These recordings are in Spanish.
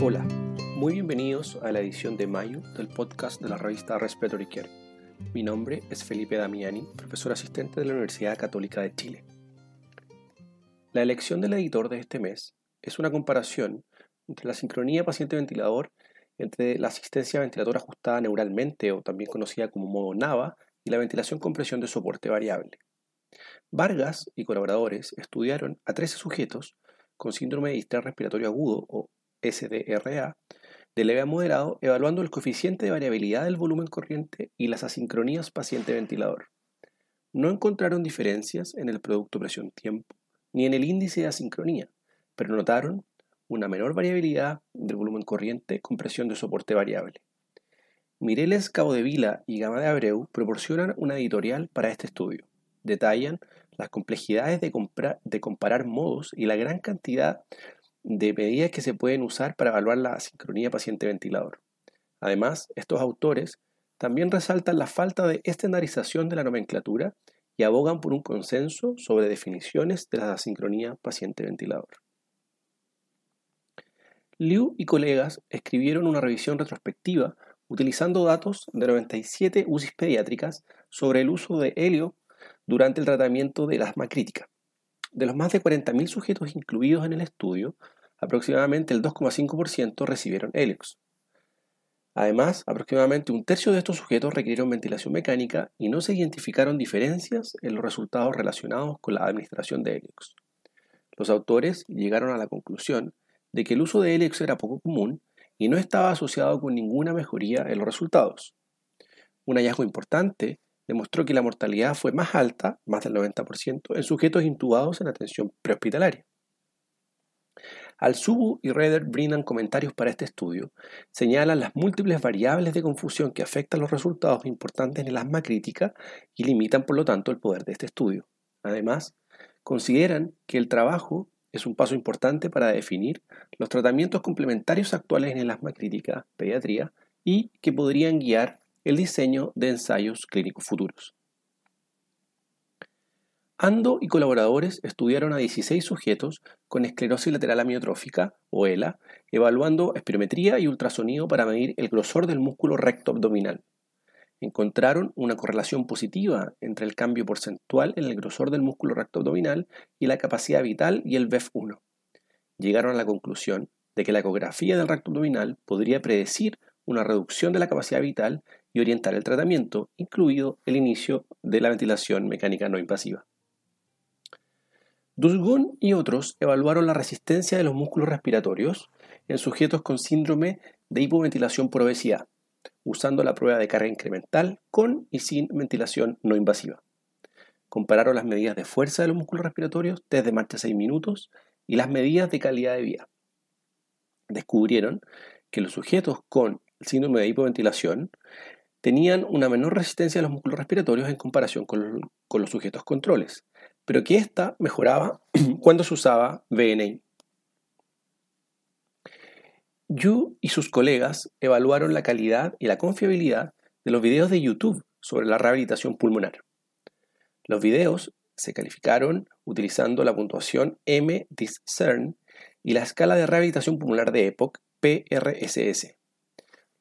Hola, muy bienvenidos a la edición de mayo del podcast de la revista Respiratory Care. Mi nombre es Felipe Damiani, profesor asistente de la Universidad Católica de Chile. La elección del editor de este mes es una comparación entre la sincronía paciente-ventilador entre la asistencia a ventilador ajustada neuralmente o también conocida como modo NAVA y la ventilación con presión de soporte variable. Vargas y colaboradores estudiaron a 13 sujetos con síndrome de distrés respiratorio agudo o SDRA de leve a moderado, evaluando el coeficiente de variabilidad del volumen corriente y las asincronías paciente-ventilador. No encontraron diferencias en el producto presión-tiempo ni en el índice de asincronía, pero notaron una menor variabilidad del volumen corriente con presión de soporte variable. Mireles Vila y Gama de Abreu proporcionan una editorial para este estudio. Detallan las complejidades de, de comparar modos y la gran cantidad de medidas que se pueden usar para evaluar la sincronía paciente-ventilador. Además, estos autores también resaltan la falta de estandarización de la nomenclatura y abogan por un consenso sobre definiciones de la asincronía paciente-ventilador. Liu y colegas escribieron una revisión retrospectiva utilizando datos de 97 UCIs pediátricas sobre el uso de helio durante el tratamiento del asma crítica. De los más de 40.000 sujetos incluidos en el estudio, aproximadamente el 2,5% recibieron Helix. Además, aproximadamente un tercio de estos sujetos requirieron ventilación mecánica y no se identificaron diferencias en los resultados relacionados con la administración de Helix. Los autores llegaron a la conclusión de que el uso de Helix era poco común y no estaba asociado con ninguna mejoría en los resultados. Un hallazgo importante demostró que la mortalidad fue más alta, más del 90%, en sujetos intubados en atención prehospitalaria. Al-Subu y Reder brindan comentarios para este estudio, señalan las múltiples variables de confusión que afectan los resultados importantes en el asma crítica y limitan por lo tanto el poder de este estudio. Además, consideran que el trabajo es un paso importante para definir los tratamientos complementarios actuales en el asma crítica, pediatría, y que podrían guiar el diseño de ensayos clínicos futuros. Ando y colaboradores estudiaron a 16 sujetos con esclerosis lateral amiotrófica, o ELA, evaluando espirometría y ultrasonido para medir el grosor del músculo recto abdominal. Encontraron una correlación positiva entre el cambio porcentual en el grosor del músculo recto abdominal y la capacidad vital y el BEF1. Llegaron a la conclusión de que la ecografía del recto abdominal podría predecir una reducción de la capacidad vital y orientar el tratamiento, incluido el inicio de la ventilación mecánica no invasiva. Dusgun y otros evaluaron la resistencia de los músculos respiratorios en sujetos con síndrome de hipoventilación por obesidad, usando la prueba de carga incremental con y sin ventilación no invasiva. Compararon las medidas de fuerza de los músculos respiratorios desde marcha 6 minutos y las medidas de calidad de vida. Descubrieron que los sujetos con síndrome de hipoventilación tenían una menor resistencia a los músculos respiratorios en comparación con, los sujetos controles, pero que ésta mejoraba cuando se usaba VNI. Yu y sus colegas evaluaron la calidad y la confiabilidad de los videos de YouTube sobre la rehabilitación pulmonar. Los videos se calificaron utilizando la puntuación M-Discern y la escala de rehabilitación pulmonar de EPOC PRSS.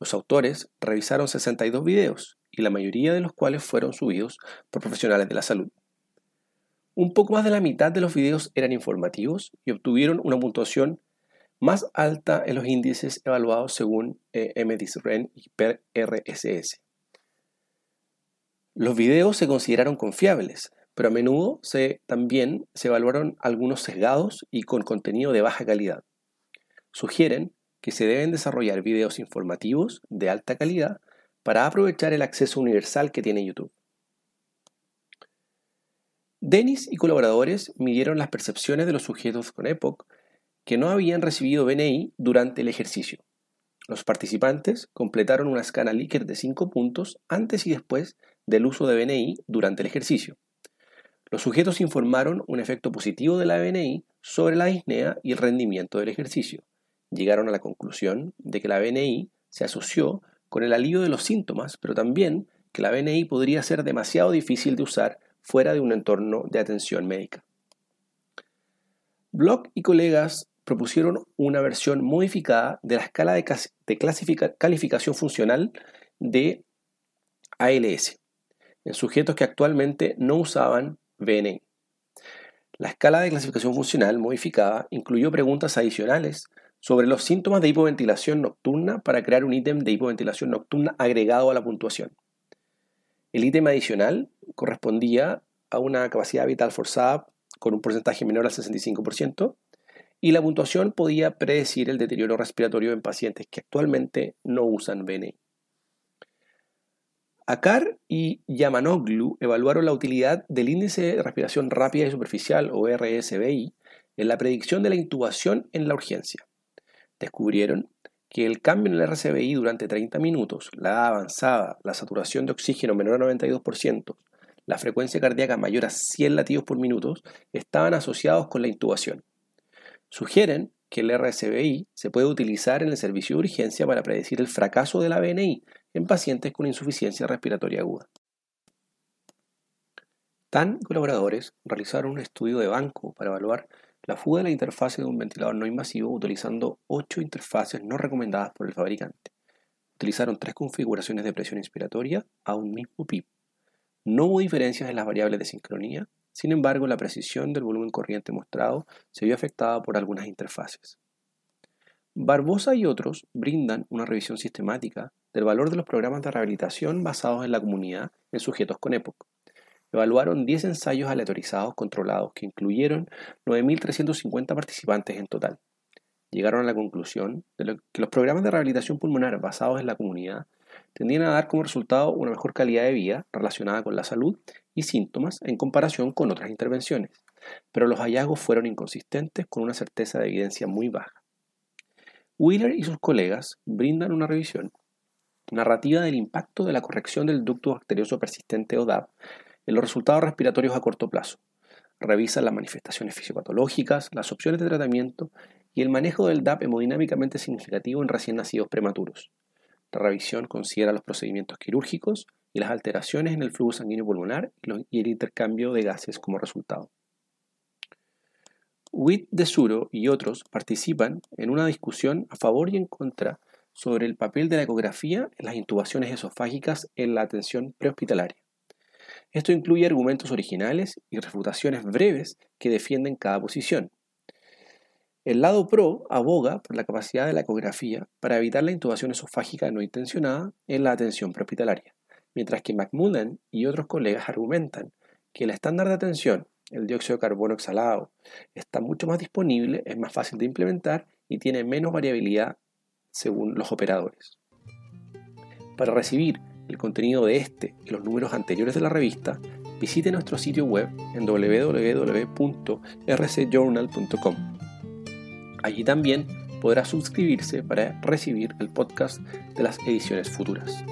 Los autores revisaron 62 videos y la mayoría de los cuales fueron subidos por profesionales de la salud. Un poco más de la mitad de los videos eran informativos y obtuvieron una puntuación más alta en los índices evaluados según eh, MDISREN y PRSS. Los videos se consideraron confiables, pero a menudo se, también se evaluaron algunos sesgados y con contenido de baja calidad. Sugieren que se deben desarrollar videos informativos de alta calidad para aprovechar el acceso universal que tiene YouTube. Dennis y colaboradores midieron las percepciones de los sujetos con EPOC que no habían recibido BNI durante el ejercicio. Los participantes completaron una escala Likert de 5 puntos antes y después del uso de BNI durante el ejercicio. Los sujetos informaron un efecto positivo de la BNI sobre la disnea y el rendimiento del ejercicio. Llegaron a la conclusión de que la BNI se asoció con el alivio de los síntomas, pero también que la BNI podría ser demasiado difícil de usar fuera de un entorno de atención médica. Block y colegas propusieron una versión modificada de la escala de, calificación funcional de ALS en sujetos que actualmente no usaban VNI. La escala de clasificación funcional modificada incluyó preguntas adicionales sobre los síntomas de hipoventilación nocturna para crear un ítem de hipoventilación nocturna agregado a la puntuación. El ítem adicional correspondía a una capacidad vital forzada con un porcentaje menor al 65% y la puntuación podía predecir el deterioro respiratorio en pacientes que actualmente no usan VNI. Akar y Yamanoglu evaluaron la utilidad del índice de respiración rápida y superficial, o RSBI, en la predicción de la intubación en la urgencia. Descubrieron que el cambio en el RSBI durante 30 minutos, la edad avanzada, la saturación de oxígeno menor a 92%, la frecuencia cardíaca mayor a 100 latidos por minuto, estaban asociados con la intubación. Sugieren que el RSBI se puede utilizar en el servicio de urgencia para predecir el fracaso de la BNI en pacientes con insuficiencia respiratoria aguda. TAN colaboradores realizaron un estudio de banco para evaluar la fuga de la interfase de un ventilador no invasivo utilizando ocho interfaces no recomendadas por el fabricante. Utilizaron tres configuraciones de presión inspiratoria a un mismo PIP. No hubo diferencias en las variables de sincronía sin embargo, la precisión del volumen corriente mostrado se vio afectada por algunas interfaces. Barbosa y otros brindan una revisión sistemática del valor de los programas de rehabilitación basados en la comunidad en sujetos con EPOC. Evaluaron 10 ensayos aleatorizados controlados que incluyeron 9.350 participantes en total. Llegaron a la conclusión de que los programas de rehabilitación pulmonar basados en la comunidad tendían a dar como resultado una mejor calidad de vida relacionada con la salud y síntomas en comparación con otras intervenciones, pero los hallazgos fueron inconsistentes con una certeza de evidencia muy baja. Wheeler y sus colegas brindan una revisión narrativa del impacto de la corrección del ducto bacterioso persistente o en los resultados respiratorios a corto plazo. Revisan las manifestaciones fisiopatológicas, las opciones de tratamiento y el manejo del DAP hemodinámicamente significativo en recién nacidos prematuros. La revisión considera los procedimientos quirúrgicos y las alteraciones en el flujo sanguíneo pulmonar y el intercambio de gases como resultado. Witt de Suro y otros participan en una discusión a favor y en contra sobre el papel de la ecografía en las intubaciones esofágicas en la atención prehospitalaria. Esto incluye argumentos originales y refutaciones breves que defienden cada posición. El lado pro aboga por la capacidad de la ecografía para evitar la intubación esofágica no intencionada en la atención prehospitalaria, mientras que McMullen y otros colegas argumentan que el estándar de atención, el dióxido de carbono exhalado, está mucho más disponible, es más fácil de implementar y tiene menos variabilidad según los operadores. Para recibir el contenido de este y los números anteriores de la revista, visite nuestro sitio web en www.rcjournal.com. Allí también podrá suscribirse para recibir el podcast de las ediciones futuras.